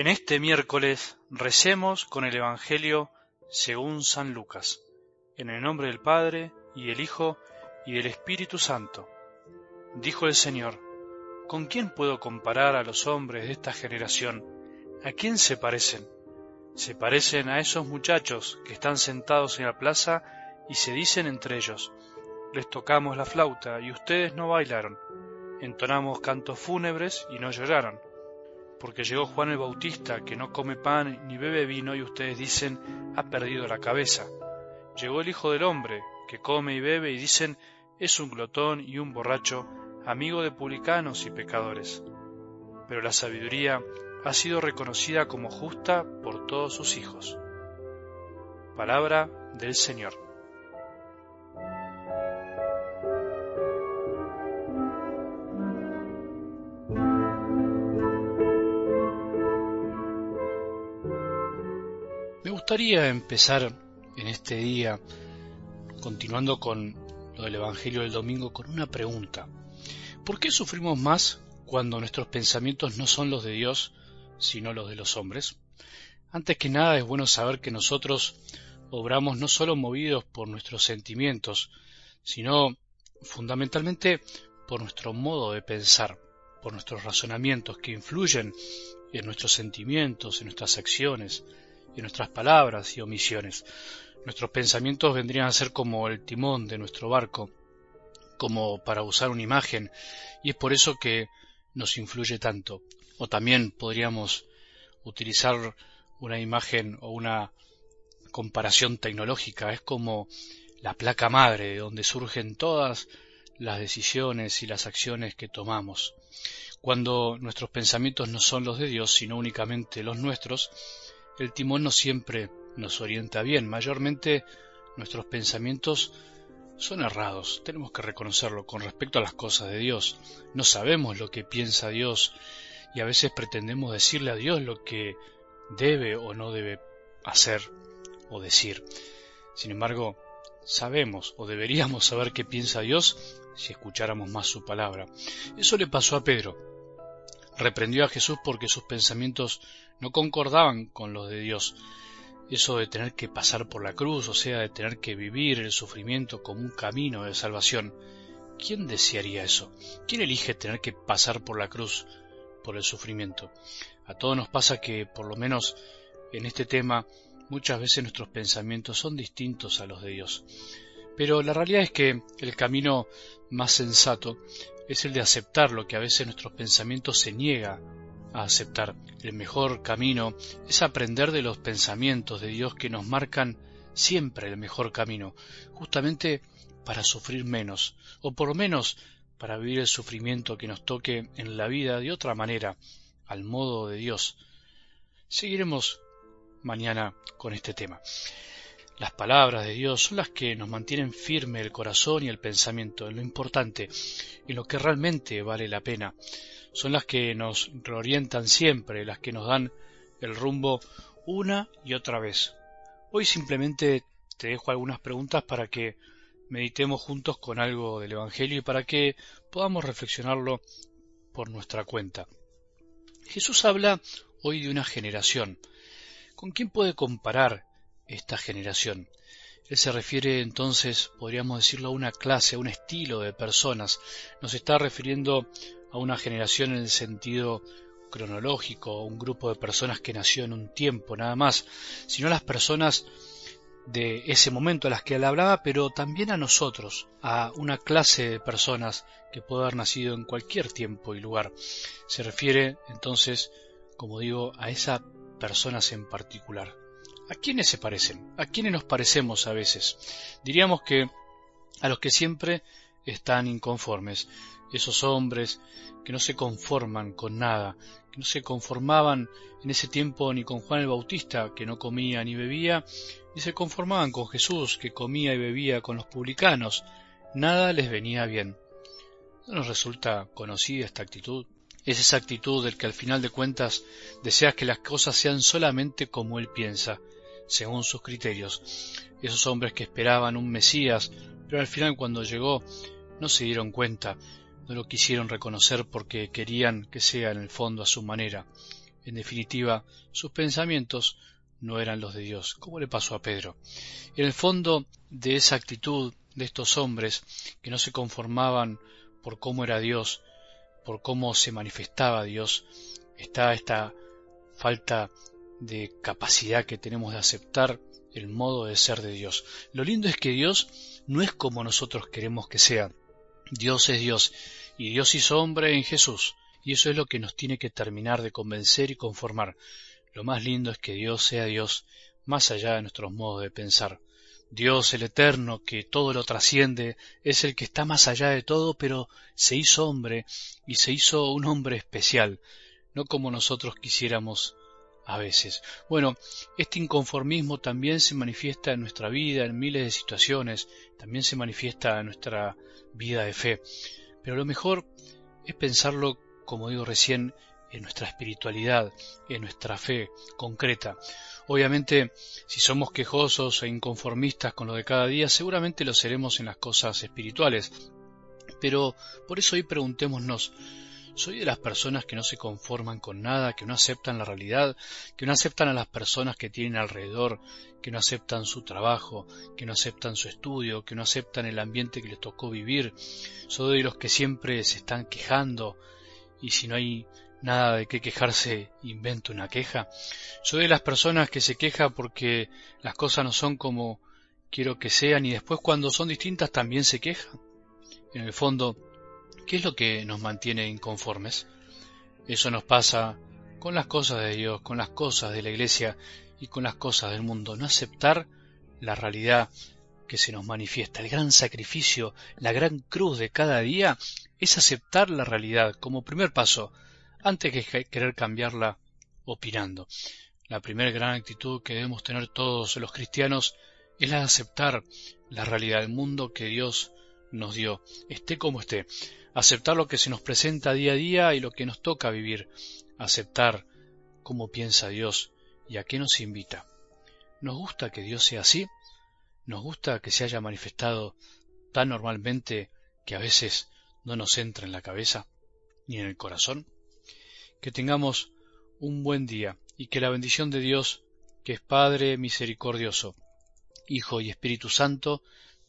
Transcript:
En este miércoles recemos con el Evangelio según San Lucas, en el nombre del Padre, y del Hijo, y del Espíritu Santo. Dijo el Señor, ¿con quién puedo comparar a los hombres de esta generación? ¿A quién se parecen? Se parecen a esos muchachos que están sentados en la plaza y se dicen entre ellos, les tocamos la flauta y ustedes no bailaron, entonamos cantos fúnebres y no lloraron porque llegó Juan el Bautista, que no come pan ni bebe vino, y ustedes dicen, ha perdido la cabeza. Llegó el Hijo del Hombre, que come y bebe, y dicen, es un glotón y un borracho, amigo de publicanos y pecadores. Pero la sabiduría ha sido reconocida como justa por todos sus hijos. Palabra del Señor. Gustaría empezar en este día, continuando con lo del Evangelio del domingo, con una pregunta. ¿Por qué sufrimos más cuando nuestros pensamientos no son los de Dios, sino los de los hombres? Antes que nada es bueno saber que nosotros obramos no solo movidos por nuestros sentimientos, sino fundamentalmente por nuestro modo de pensar, por nuestros razonamientos que influyen en nuestros sentimientos, en nuestras acciones, y nuestras palabras y omisiones. Nuestros pensamientos vendrían a ser como el timón de nuestro barco, como para usar una imagen, y es por eso que nos influye tanto. O también podríamos utilizar una imagen o una comparación tecnológica, es como la placa madre de donde surgen todas las decisiones y las acciones que tomamos. Cuando nuestros pensamientos no son los de Dios, sino únicamente los nuestros, el timón no siempre nos orienta bien, mayormente nuestros pensamientos son errados, tenemos que reconocerlo con respecto a las cosas de Dios. No sabemos lo que piensa Dios y a veces pretendemos decirle a Dios lo que debe o no debe hacer o decir. Sin embargo, sabemos o deberíamos saber qué piensa Dios si escucháramos más su palabra. Eso le pasó a Pedro reprendió a Jesús porque sus pensamientos no concordaban con los de Dios. Eso de tener que pasar por la cruz, o sea, de tener que vivir el sufrimiento como un camino de salvación. ¿Quién desearía eso? ¿Quién elige tener que pasar por la cruz, por el sufrimiento? A todos nos pasa que, por lo menos en este tema, muchas veces nuestros pensamientos son distintos a los de Dios. Pero la realidad es que el camino más sensato es el de aceptar lo que a veces nuestros pensamientos se niega a aceptar. El mejor camino es aprender de los pensamientos de Dios que nos marcan siempre el mejor camino, justamente para sufrir menos, o por lo menos para vivir el sufrimiento que nos toque en la vida de otra manera, al modo de Dios. Seguiremos mañana con este tema. Las palabras de Dios son las que nos mantienen firme el corazón y el pensamiento en lo importante, en lo que realmente vale la pena. Son las que nos reorientan siempre, las que nos dan el rumbo una y otra vez. Hoy simplemente te dejo algunas preguntas para que meditemos juntos con algo del Evangelio y para que podamos reflexionarlo por nuestra cuenta. Jesús habla hoy de una generación. ¿Con quién puede comparar esta generación. Él se refiere entonces, podríamos decirlo, a una clase, a un estilo de personas. Nos está refiriendo a una generación en el sentido cronológico, un grupo de personas que nació en un tiempo nada más, sino a las personas de ese momento a las que él hablaba, pero también a nosotros, a una clase de personas que puede haber nacido en cualquier tiempo y lugar. Se refiere entonces, como digo, a esas personas en particular. ¿A quiénes se parecen? ¿A quiénes nos parecemos a veces? Diríamos que a los que siempre están inconformes, esos hombres que no se conforman con nada, que no se conformaban en ese tiempo ni con Juan el Bautista, que no comía ni bebía, ni se conformaban con Jesús, que comía y bebía con los publicanos, nada les venía bien. ¿No nos resulta conocida esta actitud? Es esa actitud del que al final de cuentas desea que las cosas sean solamente como él piensa, según sus criterios. Esos hombres que esperaban un Mesías, pero al final cuando llegó no se dieron cuenta, no lo quisieron reconocer porque querían que sea en el fondo a su manera. En definitiva, sus pensamientos no eran los de Dios, como le pasó a Pedro. En el fondo de esa actitud de estos hombres que no se conformaban por cómo era Dios, por cómo se manifestaba Dios, está esta falta de capacidad que tenemos de aceptar el modo de ser de Dios. Lo lindo es que Dios no es como nosotros queremos que sea. Dios es Dios y Dios hizo hombre en Jesús y eso es lo que nos tiene que terminar de convencer y conformar. Lo más lindo es que Dios sea Dios más allá de nuestros modos de pensar. Dios el Eterno, que todo lo trasciende, es el que está más allá de todo, pero se hizo hombre y se hizo un hombre especial, no como nosotros quisiéramos a veces. Bueno, este inconformismo también se manifiesta en nuestra vida, en miles de situaciones, también se manifiesta en nuestra vida de fe. Pero lo mejor es pensarlo, como digo recién, en nuestra espiritualidad, en nuestra fe concreta. Obviamente, si somos quejosos e inconformistas con lo de cada día, seguramente lo seremos en las cosas espirituales. Pero por eso hoy preguntémonos, ¿soy de las personas que no se conforman con nada, que no aceptan la realidad, que no aceptan a las personas que tienen alrededor, que no aceptan su trabajo, que no aceptan su estudio, que no aceptan el ambiente que les tocó vivir? ¿Soy de los que siempre se están quejando y si no hay nada de qué quejarse, invento una queja. Soy de las personas que se queja porque las cosas no son como quiero que sean y después cuando son distintas también se queja. En el fondo, ¿qué es lo que nos mantiene inconformes? Eso nos pasa con las cosas de Dios, con las cosas de la Iglesia y con las cosas del mundo. No aceptar la realidad que se nos manifiesta. El gran sacrificio, la gran cruz de cada día es aceptar la realidad como primer paso antes que querer cambiarla opinando. La primera gran actitud que debemos tener todos los cristianos es la de aceptar la realidad del mundo que Dios nos dio, esté como esté, aceptar lo que se nos presenta día a día y lo que nos toca vivir, aceptar cómo piensa Dios y a qué nos invita. ¿Nos gusta que Dios sea así? ¿Nos gusta que se haya manifestado tan normalmente que a veces no nos entra en la cabeza ni en el corazón? que tengamos un buen día y que la bendición de Dios, que es Padre misericordioso, Hijo y Espíritu Santo,